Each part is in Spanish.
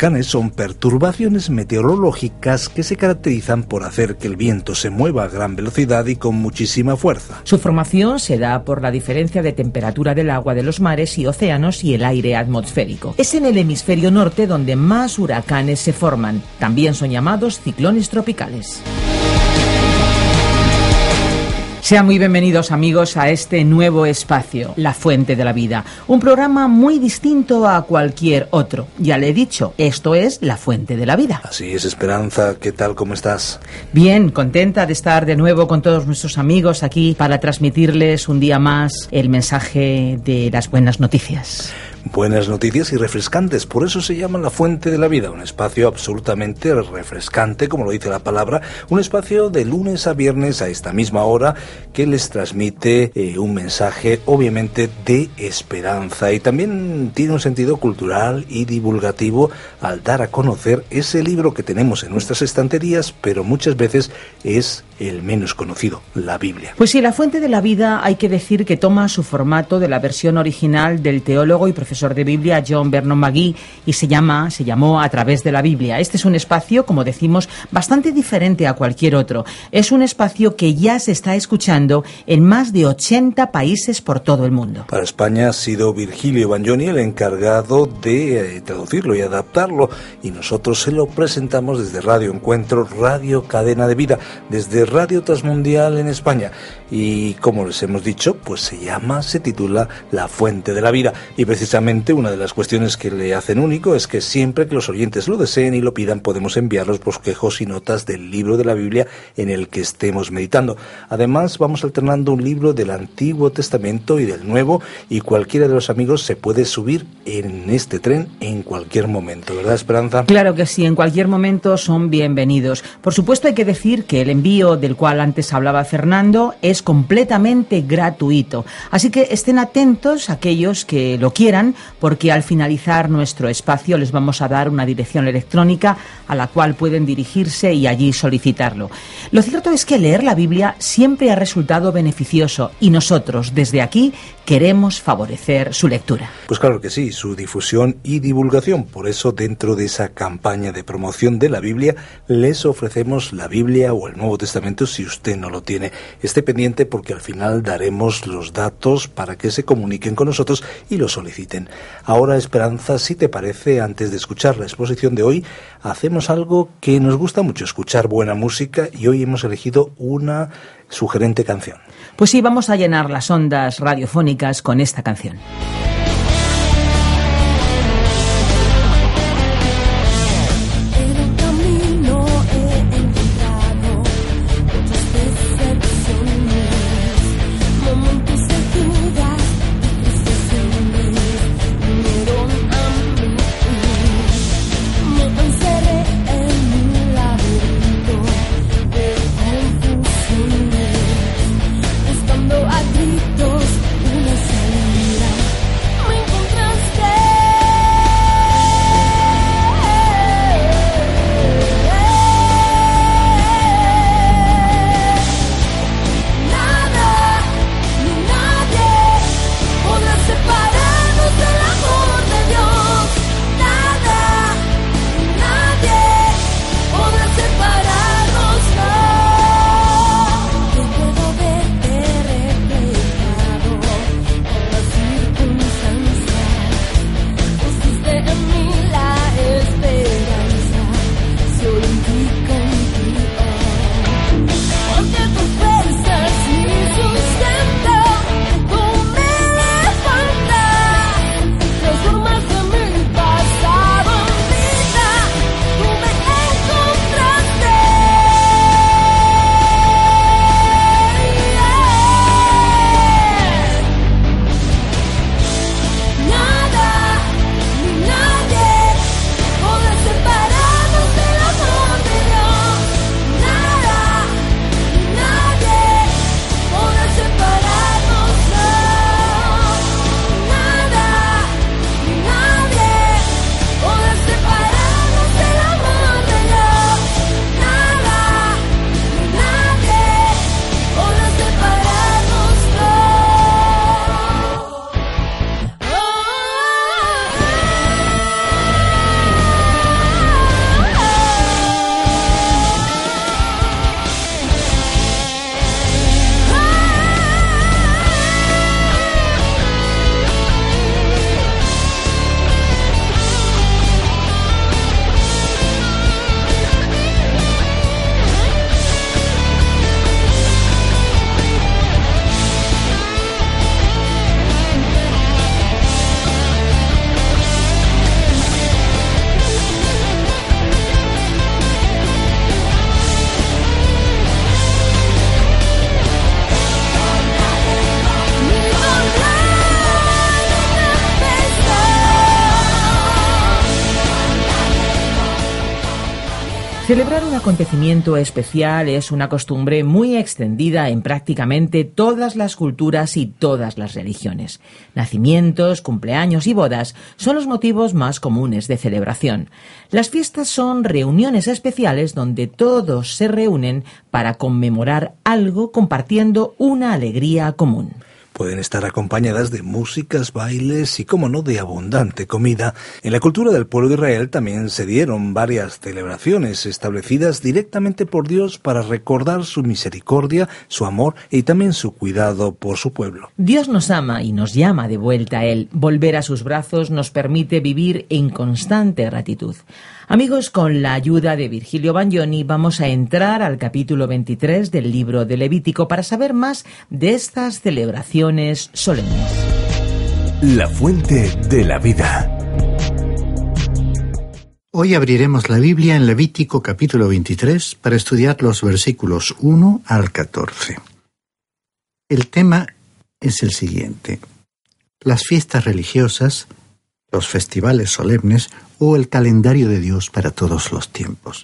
Huracanes son perturbaciones meteorológicas que se caracterizan por hacer que el viento se mueva a gran velocidad y con muchísima fuerza. Su formación se da por la diferencia de temperatura del agua de los mares y océanos y el aire atmosférico. Es en el hemisferio norte donde más huracanes se forman. También son llamados ciclones tropicales. Sean muy bienvenidos amigos a este nuevo espacio, La Fuente de la Vida, un programa muy distinto a cualquier otro. Ya le he dicho, esto es La Fuente de la Vida. Así es, Esperanza, ¿qué tal? ¿Cómo estás? Bien, contenta de estar de nuevo con todos nuestros amigos aquí para transmitirles un día más el mensaje de las buenas noticias. Buenas noticias y refrescantes, por eso se llama La Fuente de la Vida, un espacio absolutamente refrescante, como lo dice la palabra, un espacio de lunes a viernes a esta misma hora que les transmite eh, un mensaje obviamente de esperanza y también tiene un sentido cultural y divulgativo al dar a conocer ese libro que tenemos en nuestras estanterías, pero muchas veces es el menos conocido, la Biblia. Pues sí, La Fuente de la Vida hay que decir que toma su formato de la versión original del teólogo y profesor de Biblia John Vernon McGee y se llama, se llamó A través de la Biblia. Este es un espacio, como decimos, bastante diferente a cualquier otro. Es un espacio que ya se está escuchando en más de 80 países por todo el mundo. Para España ha sido Virgilio Bagnoni el encargado de eh, traducirlo y adaptarlo y nosotros se lo presentamos desde Radio Encuentro, Radio Cadena de Vida, desde Radio Transmundial en España y como les hemos dicho, pues se llama, se titula La Fuente de la Vida y precisamente una de las cuestiones que le hacen único es que siempre que los oyentes lo deseen y lo pidan podemos enviar los bosquejos y notas del libro de la Biblia en el que estemos meditando. Además vamos alternando un libro del Antiguo Testamento y del Nuevo y cualquiera de los amigos se puede subir en este tren en cualquier momento, ¿verdad Esperanza? Claro que sí, en cualquier momento son bienvenidos. Por supuesto hay que decir que el envío del cual antes hablaba Fernando es completamente gratuito. Así que estén atentos aquellos que lo quieran, porque al finalizar nuestro espacio les vamos a dar una dirección electrónica a la cual pueden dirigirse y allí solicitarlo. Lo cierto es que leer la Biblia siempre ha resultado beneficioso y nosotros desde aquí queremos favorecer su lectura. Pues claro que sí, su difusión y divulgación. Por eso dentro de esa campaña de promoción de la Biblia les ofrecemos la Biblia o el Nuevo Testamento si usted no lo tiene. Esté pendiente porque al final daremos los datos para que se comuniquen con nosotros y lo soliciten. Ahora, Esperanza, si te parece, antes de escuchar la exposición de hoy, hacemos algo que nos gusta mucho, escuchar buena música y hoy hemos elegido una sugerente canción. Pues sí, vamos a llenar las ondas radiofónicas con esta canción. Acontecimiento especial es una costumbre muy extendida en prácticamente todas las culturas y todas las religiones. Nacimientos, cumpleaños y bodas son los motivos más comunes de celebración. Las fiestas son reuniones especiales donde todos se reúnen para conmemorar algo compartiendo una alegría común. Pueden estar acompañadas de músicas, bailes y, como no, de abundante comida. En la cultura del pueblo de Israel también se dieron varias celebraciones establecidas directamente por Dios para recordar su misericordia, su amor y también su cuidado por su pueblo. Dios nos ama y nos llama de vuelta a Él. Volver a sus brazos nos permite vivir en constante gratitud. Amigos, con la ayuda de Virgilio Bagnoni vamos a entrar al capítulo 23 del libro de Levítico para saber más de estas celebraciones solemnes. La fuente de la vida. Hoy abriremos la Biblia en Levítico capítulo 23 para estudiar los versículos 1 al 14. El tema es el siguiente. Las fiestas religiosas, los festivales solemnes o el calendario de Dios para todos los tiempos.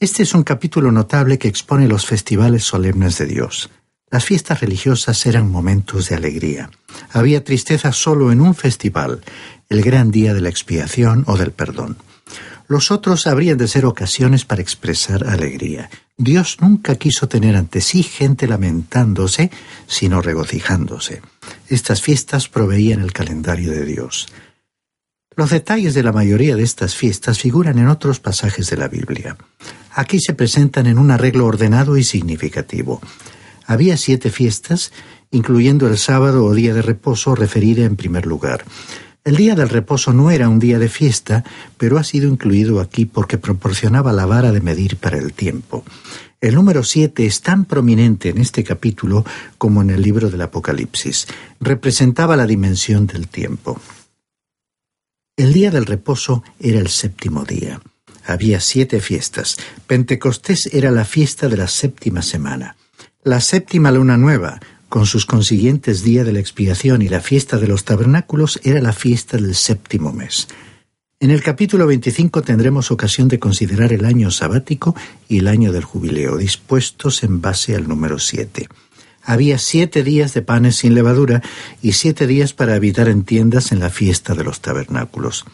Este es un capítulo notable que expone los festivales solemnes de Dios. Las fiestas religiosas eran momentos de alegría. Había tristeza solo en un festival, el gran día de la expiación o del perdón. Los otros habrían de ser ocasiones para expresar alegría. Dios nunca quiso tener ante sí gente lamentándose, sino regocijándose. Estas fiestas proveían el calendario de Dios. Los detalles de la mayoría de estas fiestas figuran en otros pasajes de la Biblia. Aquí se presentan en un arreglo ordenado y significativo. Había siete fiestas, incluyendo el sábado o día de reposo referida en primer lugar. El día del reposo no era un día de fiesta, pero ha sido incluido aquí porque proporcionaba la vara de medir para el tiempo. El número siete es tan prominente en este capítulo como en el libro del Apocalipsis. Representaba la dimensión del tiempo. El día del reposo era el séptimo día. Había siete fiestas. Pentecostés era la fiesta de la séptima semana. La séptima luna nueva, con sus consiguientes días de la expiación y la fiesta de los tabernáculos, era la fiesta del séptimo mes. En el capítulo 25 tendremos ocasión de considerar el año sabático y el año del jubileo, dispuestos en base al número siete había siete días de panes sin levadura y siete días para habitar en tiendas en la fiesta de los tabernáculos.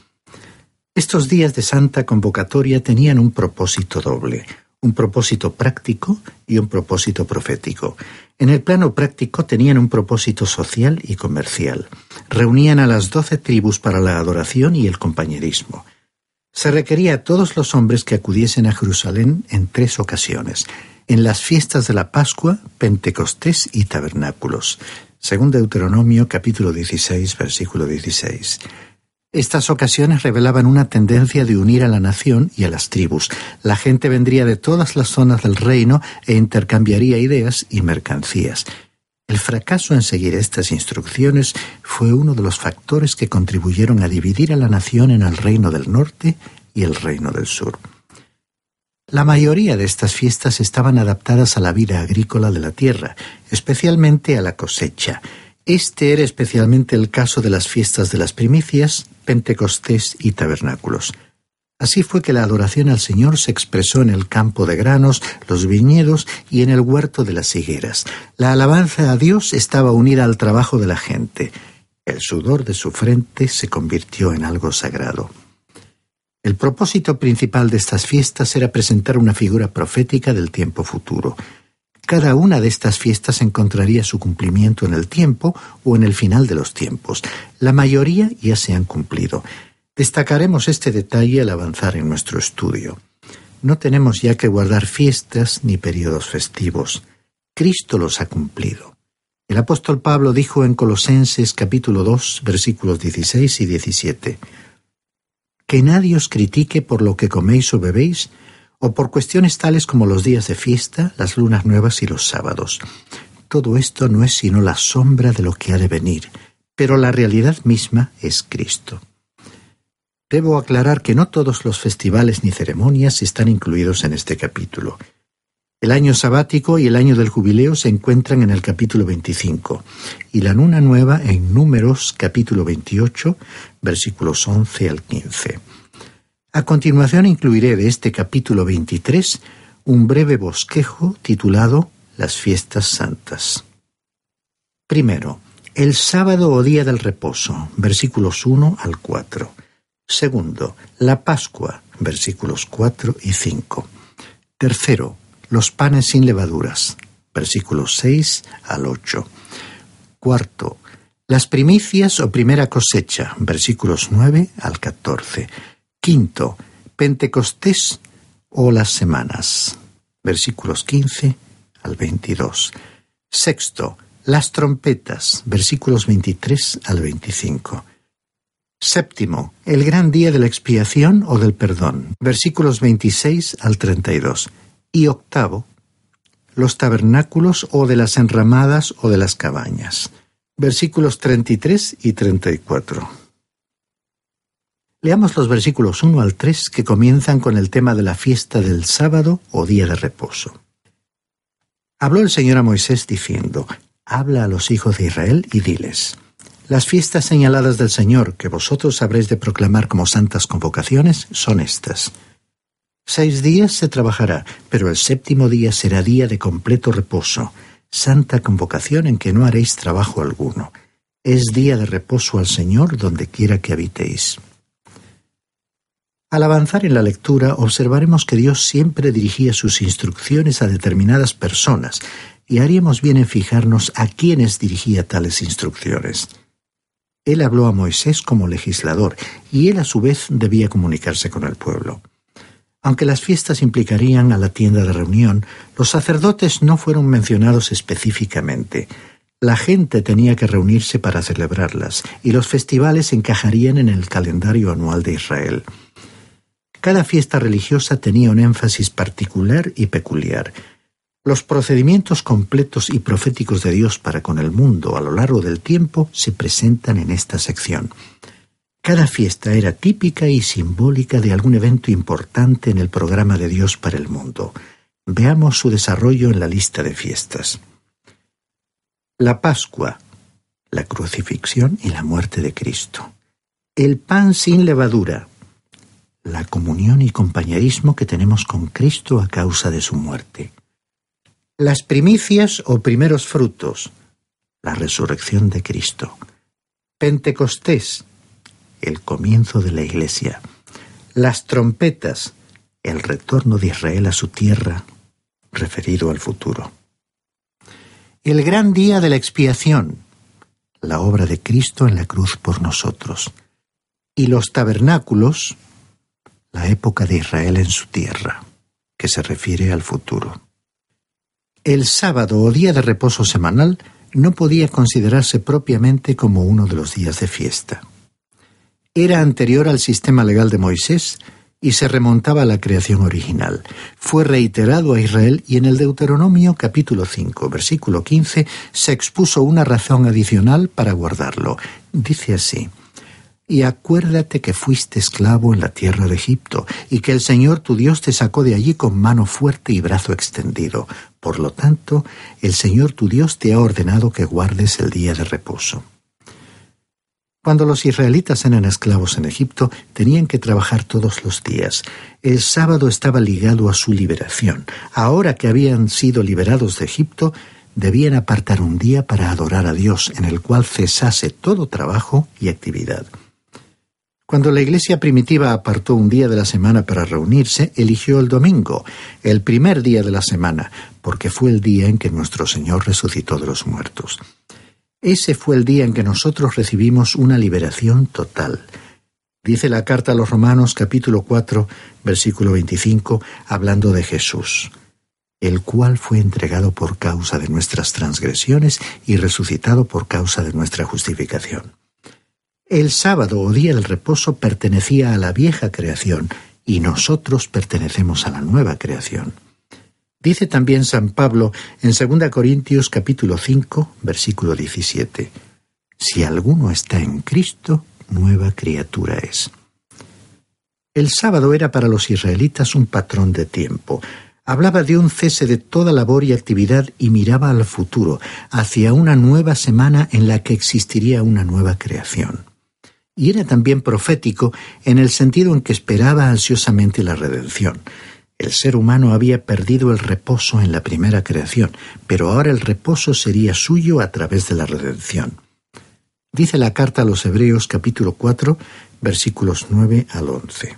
Estos días de santa convocatoria tenían un propósito doble, un propósito práctico y un propósito profético. En el plano práctico tenían un propósito social y comercial. Reunían a las doce tribus para la adoración y el compañerismo. Se requería a todos los hombres que acudiesen a Jerusalén en tres ocasiones, en las fiestas de la Pascua, Pentecostés y Tabernáculos. Según Deuteronomio capítulo 16, versículo 16. Estas ocasiones revelaban una tendencia de unir a la nación y a las tribus. La gente vendría de todas las zonas del reino e intercambiaría ideas y mercancías. El fracaso en seguir estas instrucciones fue uno de los factores que contribuyeron a dividir a la nación en el reino del norte y el reino del sur. La mayoría de estas fiestas estaban adaptadas a la vida agrícola de la tierra, especialmente a la cosecha. Este era especialmente el caso de las fiestas de las primicias, Pentecostés y tabernáculos. Así fue que la adoración al Señor se expresó en el campo de granos, los viñedos y en el huerto de las higueras. La alabanza a Dios estaba unida al trabajo de la gente. El sudor de su frente se convirtió en algo sagrado. El propósito principal de estas fiestas era presentar una figura profética del tiempo futuro. Cada una de estas fiestas encontraría su cumplimiento en el tiempo o en el final de los tiempos. La mayoría ya se han cumplido. Destacaremos este detalle al avanzar en nuestro estudio. No tenemos ya que guardar fiestas ni periodos festivos. Cristo los ha cumplido. El apóstol Pablo dijo en Colosenses capítulo 2 versículos 16 y 17 que nadie os critique por lo que coméis o bebéis, o por cuestiones tales como los días de fiesta, las lunas nuevas y los sábados. Todo esto no es sino la sombra de lo que ha de venir, pero la realidad misma es Cristo. Debo aclarar que no todos los festivales ni ceremonias están incluidos en este capítulo. El año sabático y el año del jubileo se encuentran en el capítulo 25 y la luna nueva en Números capítulo 28 versículos 11 al 15. A continuación incluiré de este capítulo 23 un breve bosquejo titulado Las fiestas santas. Primero, el sábado o día del reposo, versículos 1 al 4. Segundo, la Pascua, versículos 4 y 5. Tercero, los panes sin levaduras, versículos 6 al 8. Cuarto, las primicias o primera cosecha, versículos 9 al 14. Quinto, Pentecostés o las semanas, versículos 15 al 22. Sexto, las trompetas, versículos 23 al 25. Séptimo, el gran día de la expiación o del perdón, versículos 26 al 32. Y octavo, los tabernáculos o de las enramadas o de las cabañas, versículos 33 y 34. Leamos los versículos 1 al 3 que comienzan con el tema de la fiesta del sábado o día de reposo. Habló el Señor a Moisés diciendo, Habla a los hijos de Israel y diles, Las fiestas señaladas del Señor que vosotros habréis de proclamar como santas convocaciones son estas. Seis días se trabajará, pero el séptimo día será día de completo reposo, santa convocación en que no haréis trabajo alguno. Es día de reposo al Señor donde quiera que habitéis. Al avanzar en la lectura observaremos que Dios siempre dirigía sus instrucciones a determinadas personas y haríamos bien en fijarnos a quiénes dirigía tales instrucciones. Él habló a Moisés como legislador y él a su vez debía comunicarse con el pueblo. Aunque las fiestas implicarían a la tienda de reunión, los sacerdotes no fueron mencionados específicamente. La gente tenía que reunirse para celebrarlas, y los festivales encajarían en el calendario anual de Israel. Cada fiesta religiosa tenía un énfasis particular y peculiar. Los procedimientos completos y proféticos de Dios para con el mundo a lo largo del tiempo se presentan en esta sección. Cada fiesta era típica y simbólica de algún evento importante en el programa de Dios para el mundo. Veamos su desarrollo en la lista de fiestas. La Pascua, la crucifixión y la muerte de Cristo. El pan sin levadura, la comunión y compañerismo que tenemos con Cristo a causa de su muerte. Las primicias o primeros frutos, la resurrección de Cristo. Pentecostés, el comienzo de la Iglesia. Las trompetas, el retorno de Israel a su tierra, referido al futuro. El gran día de la expiación, la obra de Cristo en la cruz por nosotros. Y los tabernáculos, la época de Israel en su tierra, que se refiere al futuro. El sábado o día de reposo semanal no podía considerarse propiamente como uno de los días de fiesta. Era anterior al sistema legal de Moisés y se remontaba a la creación original. Fue reiterado a Israel y en el Deuteronomio capítulo 5, versículo 15, se expuso una razón adicional para guardarlo. Dice así, y acuérdate que fuiste esclavo en la tierra de Egipto, y que el Señor tu Dios te sacó de allí con mano fuerte y brazo extendido. Por lo tanto, el Señor tu Dios te ha ordenado que guardes el día de reposo. Cuando los israelitas eran esclavos en Egipto, tenían que trabajar todos los días. El sábado estaba ligado a su liberación. Ahora que habían sido liberados de Egipto, debían apartar un día para adorar a Dios, en el cual cesase todo trabajo y actividad. Cuando la iglesia primitiva apartó un día de la semana para reunirse, eligió el domingo, el primer día de la semana, porque fue el día en que nuestro Señor resucitó de los muertos. Ese fue el día en que nosotros recibimos una liberación total. Dice la carta a los Romanos capítulo 4, versículo 25, hablando de Jesús, el cual fue entregado por causa de nuestras transgresiones y resucitado por causa de nuestra justificación. El sábado o día del reposo pertenecía a la vieja creación y nosotros pertenecemos a la nueva creación. Dice también San Pablo en 2 Corintios capítulo 5, versículo 17, Si alguno está en Cristo, nueva criatura es. El sábado era para los israelitas un patrón de tiempo. Hablaba de un cese de toda labor y actividad y miraba al futuro, hacia una nueva semana en la que existiría una nueva creación. Y era también profético en el sentido en que esperaba ansiosamente la redención. El ser humano había perdido el reposo en la primera creación, pero ahora el reposo sería suyo a través de la redención. Dice la carta a los Hebreos capítulo 4 versículos 9 al 11.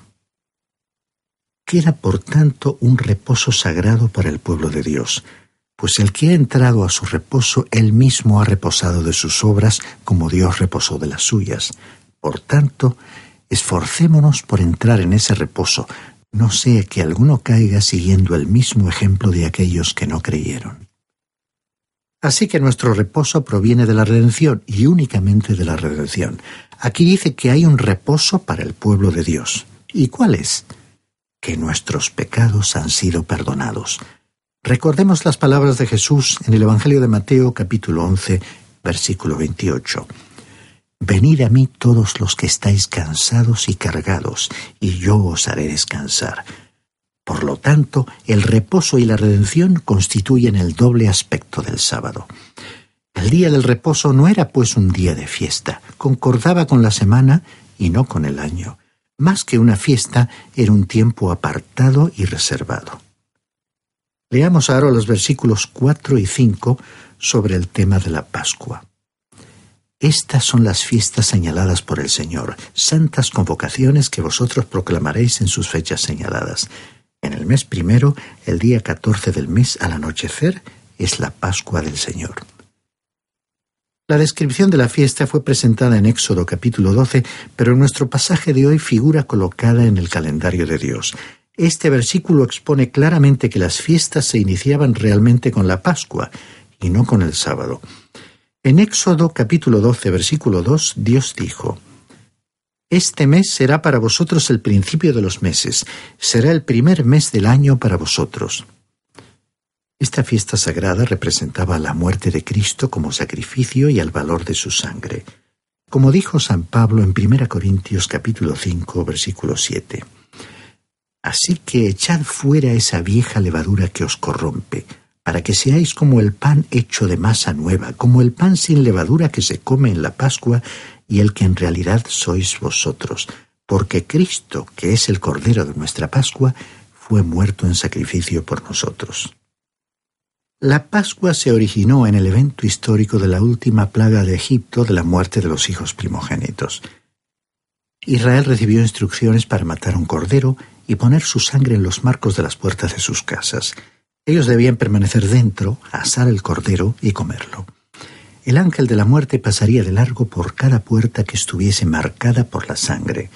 Queda por tanto un reposo sagrado para el pueblo de Dios, pues el que ha entrado a su reposo, él mismo ha reposado de sus obras como Dios reposó de las suyas. Por tanto, esforcémonos por entrar en ese reposo, no sea que alguno caiga siguiendo el mismo ejemplo de aquellos que no creyeron. Así que nuestro reposo proviene de la redención y únicamente de la redención. Aquí dice que hay un reposo para el pueblo de Dios. ¿Y cuál es? Que nuestros pecados han sido perdonados. Recordemos las palabras de Jesús en el Evangelio de Mateo capítulo 11, versículo 28. Venid a mí todos los que estáis cansados y cargados, y yo os haré descansar. Por lo tanto, el reposo y la redención constituyen el doble aspecto del sábado. El día del reposo no era pues un día de fiesta, concordaba con la semana y no con el año. Más que una fiesta, era un tiempo apartado y reservado. Leamos ahora los versículos 4 y 5 sobre el tema de la Pascua. Estas son las fiestas señaladas por el Señor, santas convocaciones que vosotros proclamaréis en sus fechas señaladas. En el mes primero, el día catorce del mes al anochecer, es la Pascua del Señor. La descripción de la fiesta fue presentada en Éxodo capítulo 12, pero en nuestro pasaje de hoy figura colocada en el calendario de Dios. Este versículo expone claramente que las fiestas se iniciaban realmente con la Pascua y no con el sábado. En Éxodo capítulo 12, versículo 2, Dios dijo, Este mes será para vosotros el principio de los meses, será el primer mes del año para vosotros. Esta fiesta sagrada representaba la muerte de Cristo como sacrificio y el valor de su sangre. Como dijo San Pablo en 1 Corintios capítulo 5, versículo 7. Así que echad fuera esa vieja levadura que os corrompe, para que seáis como el pan hecho de masa nueva, como el pan sin levadura que se come en la Pascua y el que en realidad sois vosotros, porque Cristo, que es el Cordero de nuestra Pascua, fue muerto en sacrificio por nosotros. La Pascua se originó en el evento histórico de la última plaga de Egipto de la muerte de los hijos primogénitos. Israel recibió instrucciones para matar un cordero y poner su sangre en los marcos de las puertas de sus casas. Ellos debían permanecer dentro, asar el cordero y comerlo. El ángel de la muerte pasaría de largo por cada puerta que estuviese marcada por la sangre.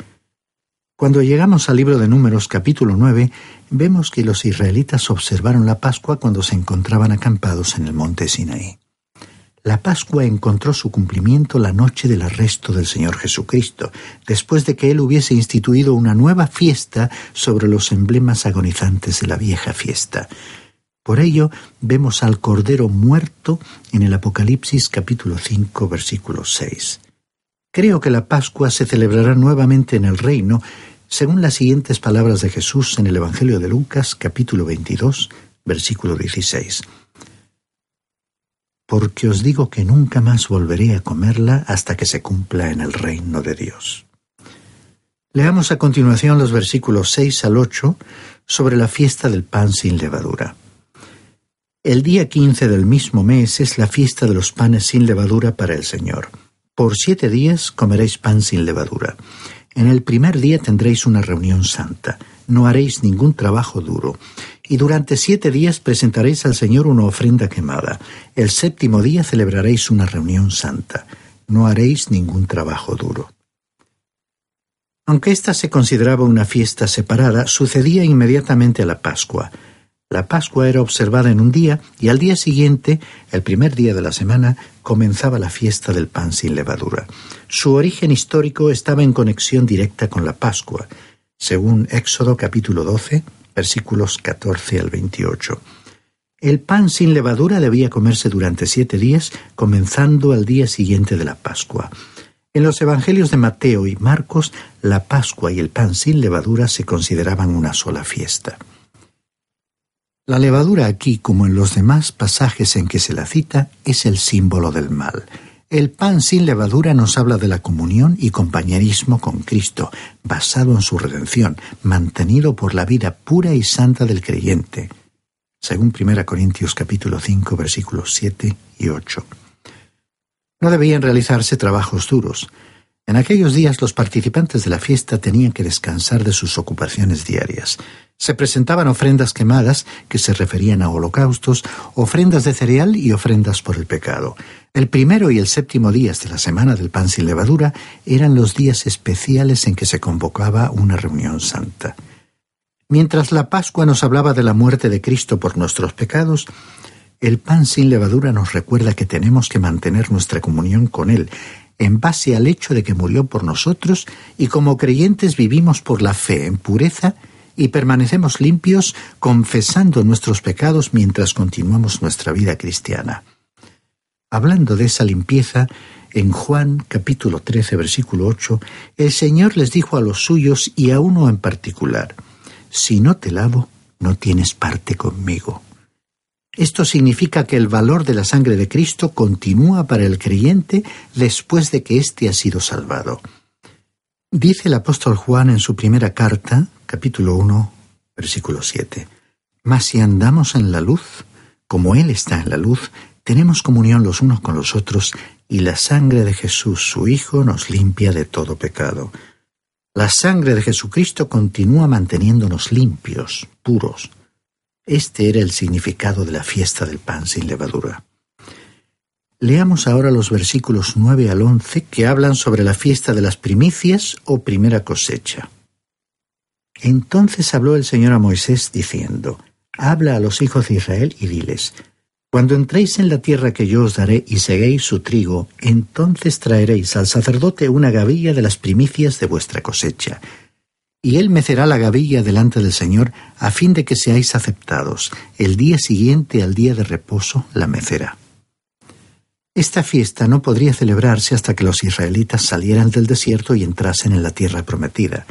Cuando llegamos al libro de Números capítulo 9, vemos que los israelitas observaron la Pascua cuando se encontraban acampados en el monte Sinaí. La Pascua encontró su cumplimiento la noche del arresto del Señor Jesucristo, después de que Él hubiese instituido una nueva fiesta sobre los emblemas agonizantes de la vieja fiesta. Por ello, vemos al Cordero muerto en el Apocalipsis capítulo 5 versículo 6. Creo que la Pascua se celebrará nuevamente en el reino, según las siguientes palabras de Jesús en el Evangelio de Lucas capítulo 22 versículo 16 porque os digo que nunca más volveré a comerla hasta que se cumpla en el reino de Dios. Leamos a continuación los versículos 6 al 8 sobre la fiesta del pan sin levadura. El día quince del mismo mes es la fiesta de los panes sin levadura para el Señor. Por siete días comeréis pan sin levadura. En el primer día tendréis una reunión santa. No haréis ningún trabajo duro y durante siete días presentaréis al Señor una ofrenda quemada. El séptimo día celebraréis una reunión santa. No haréis ningún trabajo duro. Aunque ésta se consideraba una fiesta separada, sucedía inmediatamente a la Pascua. La Pascua era observada en un día y al día siguiente, el primer día de la semana, comenzaba la fiesta del pan sin levadura. Su origen histórico estaba en conexión directa con la Pascua. Según Éxodo capítulo 12, versículos 14 al 28. El pan sin levadura debía comerse durante siete días, comenzando al día siguiente de la Pascua. En los Evangelios de Mateo y Marcos, la Pascua y el pan sin levadura se consideraban una sola fiesta. La levadura aquí, como en los demás pasajes en que se la cita, es el símbolo del mal. El pan sin levadura nos habla de la comunión y compañerismo con Cristo, basado en su redención, mantenido por la vida pura y santa del creyente, según 1 Corintios capítulo 5 versículos 7 y 8. No debían realizarse trabajos duros. En aquellos días los participantes de la fiesta tenían que descansar de sus ocupaciones diarias. Se presentaban ofrendas quemadas, que se referían a holocaustos, ofrendas de cereal y ofrendas por el pecado. El primero y el séptimo días de la semana del pan sin levadura eran los días especiales en que se convocaba una reunión santa. Mientras la Pascua nos hablaba de la muerte de Cristo por nuestros pecados, el pan sin levadura nos recuerda que tenemos que mantener nuestra comunión con Él, en base al hecho de que murió por nosotros y como creyentes vivimos por la fe en pureza y permanecemos limpios confesando nuestros pecados mientras continuamos nuestra vida cristiana. Hablando de esa limpieza, en Juan capítulo 13 versículo 8, el Señor les dijo a los suyos y a uno en particular, Si no te lavo, no tienes parte conmigo. Esto significa que el valor de la sangre de Cristo continúa para el creyente después de que éste ha sido salvado. Dice el apóstol Juan en su primera carta, capítulo 1, versículo 7. Mas si andamos en la luz, como Él está en la luz, tenemos comunión los unos con los otros, y la sangre de Jesús, su Hijo, nos limpia de todo pecado. La sangre de Jesucristo continúa manteniéndonos limpios, puros. Este era el significado de la fiesta del pan sin levadura. Leamos ahora los versículos 9 al 11 que hablan sobre la fiesta de las primicias o primera cosecha. Entonces habló el Señor a Moisés diciendo, Habla a los hijos de Israel y diles, Cuando entréis en la tierra que yo os daré y seguéis su trigo, entonces traeréis al sacerdote una gavilla de las primicias de vuestra cosecha. Y él mecerá la gavilla delante del Señor a fin de que seáis aceptados. El día siguiente al día de reposo la mecerá. Esta fiesta no podría celebrarse hasta que los israelitas salieran del desierto y entrasen en la tierra prometida.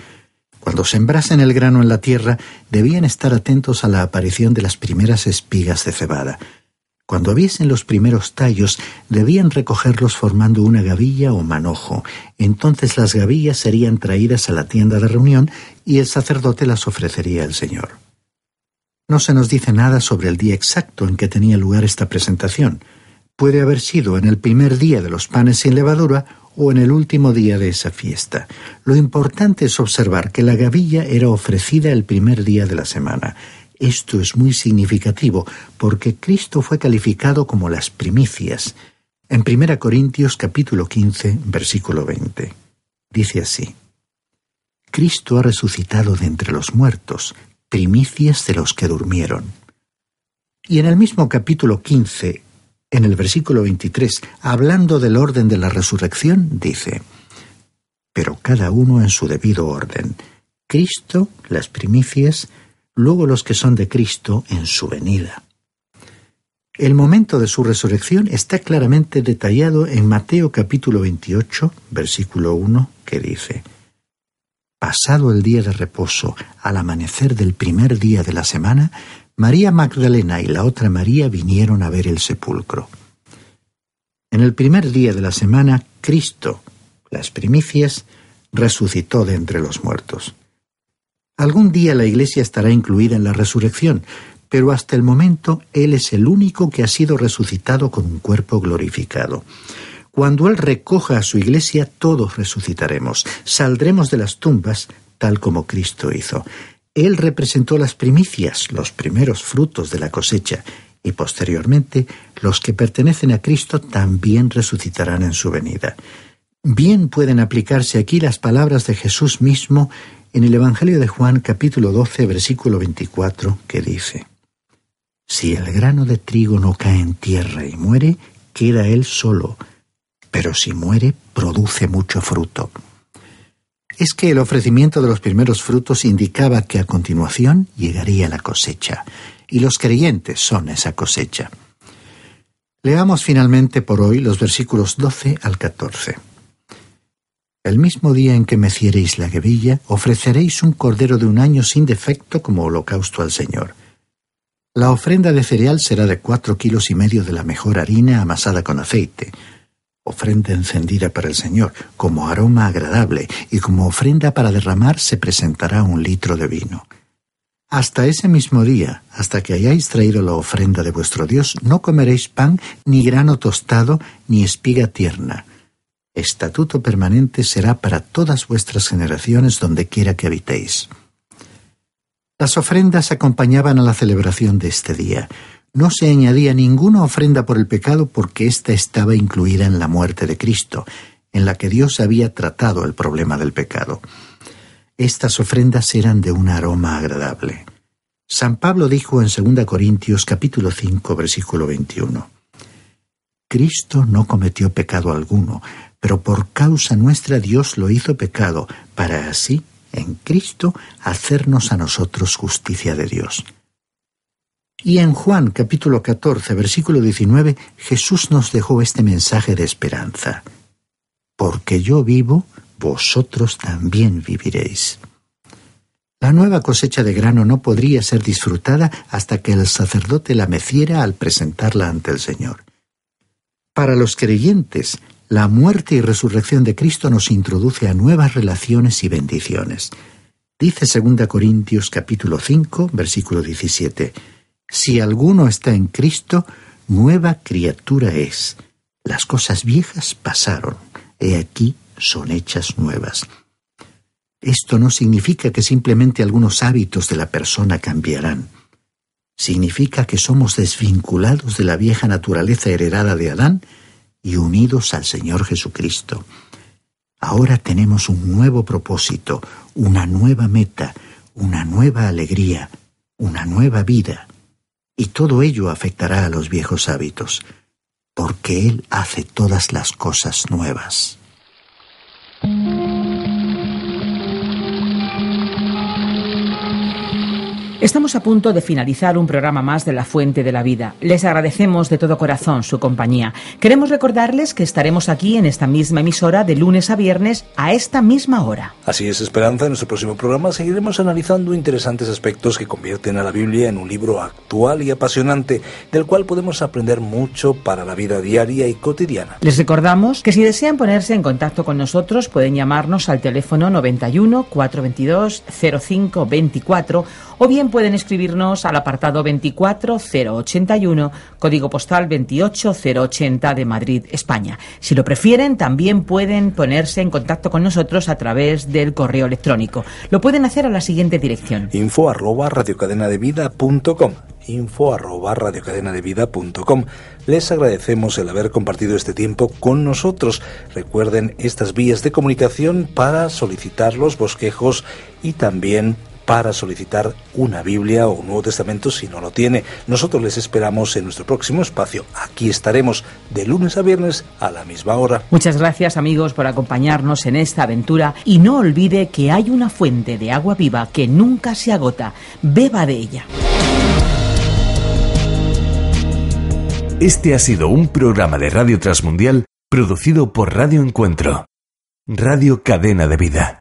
Cuando sembrasen el grano en la tierra, debían estar atentos a la aparición de las primeras espigas de cebada. Cuando viesen los primeros tallos, debían recogerlos formando una gavilla o manojo. Entonces las gavillas serían traídas a la tienda de reunión y el sacerdote las ofrecería al Señor. No se nos dice nada sobre el día exacto en que tenía lugar esta presentación. Puede haber sido en el primer día de los panes sin levadura o en el último día de esa fiesta. Lo importante es observar que la gavilla era ofrecida el primer día de la semana. Esto es muy significativo porque Cristo fue calificado como las primicias. En 1 Corintios capítulo 15, versículo 20. Dice así: Cristo ha resucitado de entre los muertos, primicias de los que durmieron. Y en el mismo capítulo 15, en el versículo 23, hablando del orden de la resurrección, dice, pero cada uno en su debido orden. Cristo, las primicias, luego los que son de Cristo en su venida. El momento de su resurrección está claramente detallado en Mateo capítulo 28, versículo 1, que dice, Pasado el día de reposo, al amanecer del primer día de la semana, María Magdalena y la otra María vinieron a ver el sepulcro. En el primer día de la semana, Cristo, las primicias, resucitó de entre los muertos. Algún día la Iglesia estará incluida en la resurrección, pero hasta el momento Él es el único que ha sido resucitado con un cuerpo glorificado. Cuando Él recoja a su Iglesia, todos resucitaremos, saldremos de las tumbas, tal como Cristo hizo. Él representó las primicias, los primeros frutos de la cosecha, y posteriormente los que pertenecen a Cristo también resucitarán en su venida. Bien pueden aplicarse aquí las palabras de Jesús mismo en el Evangelio de Juan capítulo 12 versículo 24 que dice, Si el grano de trigo no cae en tierra y muere, queda él solo, pero si muere, produce mucho fruto es que el ofrecimiento de los primeros frutos indicaba que a continuación llegaría la cosecha, y los creyentes son esa cosecha. Leamos finalmente por hoy los versículos 12 al 14. El mismo día en que meciereis la guevilla, ofreceréis un cordero de un año sin defecto como holocausto al Señor. La ofrenda de cereal será de cuatro kilos y medio de la mejor harina amasada con aceite, ofrenda encendida para el Señor, como aroma agradable, y como ofrenda para derramar se presentará un litro de vino. Hasta ese mismo día, hasta que hayáis traído la ofrenda de vuestro Dios, no comeréis pan, ni grano tostado, ni espiga tierna. Estatuto permanente será para todas vuestras generaciones donde quiera que habitéis. Las ofrendas acompañaban a la celebración de este día. No se añadía ninguna ofrenda por el pecado porque ésta estaba incluida en la muerte de Cristo, en la que Dios había tratado el problema del pecado. Estas ofrendas eran de un aroma agradable. San Pablo dijo en 2 Corintios capítulo 5 versículo 21. Cristo no cometió pecado alguno, pero por causa nuestra Dios lo hizo pecado, para así, en Cristo, hacernos a nosotros justicia de Dios. Y en Juan capítulo 14 versículo 19 Jesús nos dejó este mensaje de esperanza. Porque yo vivo, vosotros también viviréis. La nueva cosecha de grano no podría ser disfrutada hasta que el sacerdote la meciera al presentarla ante el Señor. Para los creyentes, la muerte y resurrección de Cristo nos introduce a nuevas relaciones y bendiciones. Dice 2 Corintios capítulo 5, versículo 17, Si alguno está en Cristo, nueva criatura es. Las cosas viejas pasaron, he aquí son hechas nuevas. Esto no significa que simplemente algunos hábitos de la persona cambiarán. Significa que somos desvinculados de la vieja naturaleza heredada de Adán y unidos al Señor Jesucristo. Ahora tenemos un nuevo propósito, una nueva meta, una nueva alegría, una nueva vida. Y todo ello afectará a los viejos hábitos, porque Él hace todas las cosas nuevas. Estamos a punto de finalizar un programa más de La Fuente de la Vida. Les agradecemos de todo corazón su compañía. Queremos recordarles que estaremos aquí en esta misma emisora de lunes a viernes a esta misma hora. Así es, Esperanza. En nuestro próximo programa seguiremos analizando interesantes aspectos que convierten a la Biblia en un libro actual y apasionante, del cual podemos aprender mucho para la vida diaria y cotidiana. Les recordamos que si desean ponerse en contacto con nosotros pueden llamarnos al teléfono 91 422 0524 o bien pueden escribirnos al apartado 24081, código postal 28080 de Madrid, España. Si lo prefieren, también pueden ponerse en contacto con nosotros a través del correo electrónico. Lo pueden hacer a la siguiente dirección. info arroba radiocadenadevida.com info arroba Les agradecemos el haber compartido este tiempo con nosotros. Recuerden estas vías de comunicación para solicitar los bosquejos y también para solicitar una Biblia o un Nuevo Testamento si no lo tiene. Nosotros les esperamos en nuestro próximo espacio. Aquí estaremos de lunes a viernes a la misma hora. Muchas gracias amigos por acompañarnos en esta aventura y no olvide que hay una fuente de agua viva que nunca se agota. Beba de ella. Este ha sido un programa de Radio Transmundial producido por Radio Encuentro, Radio Cadena de Vida.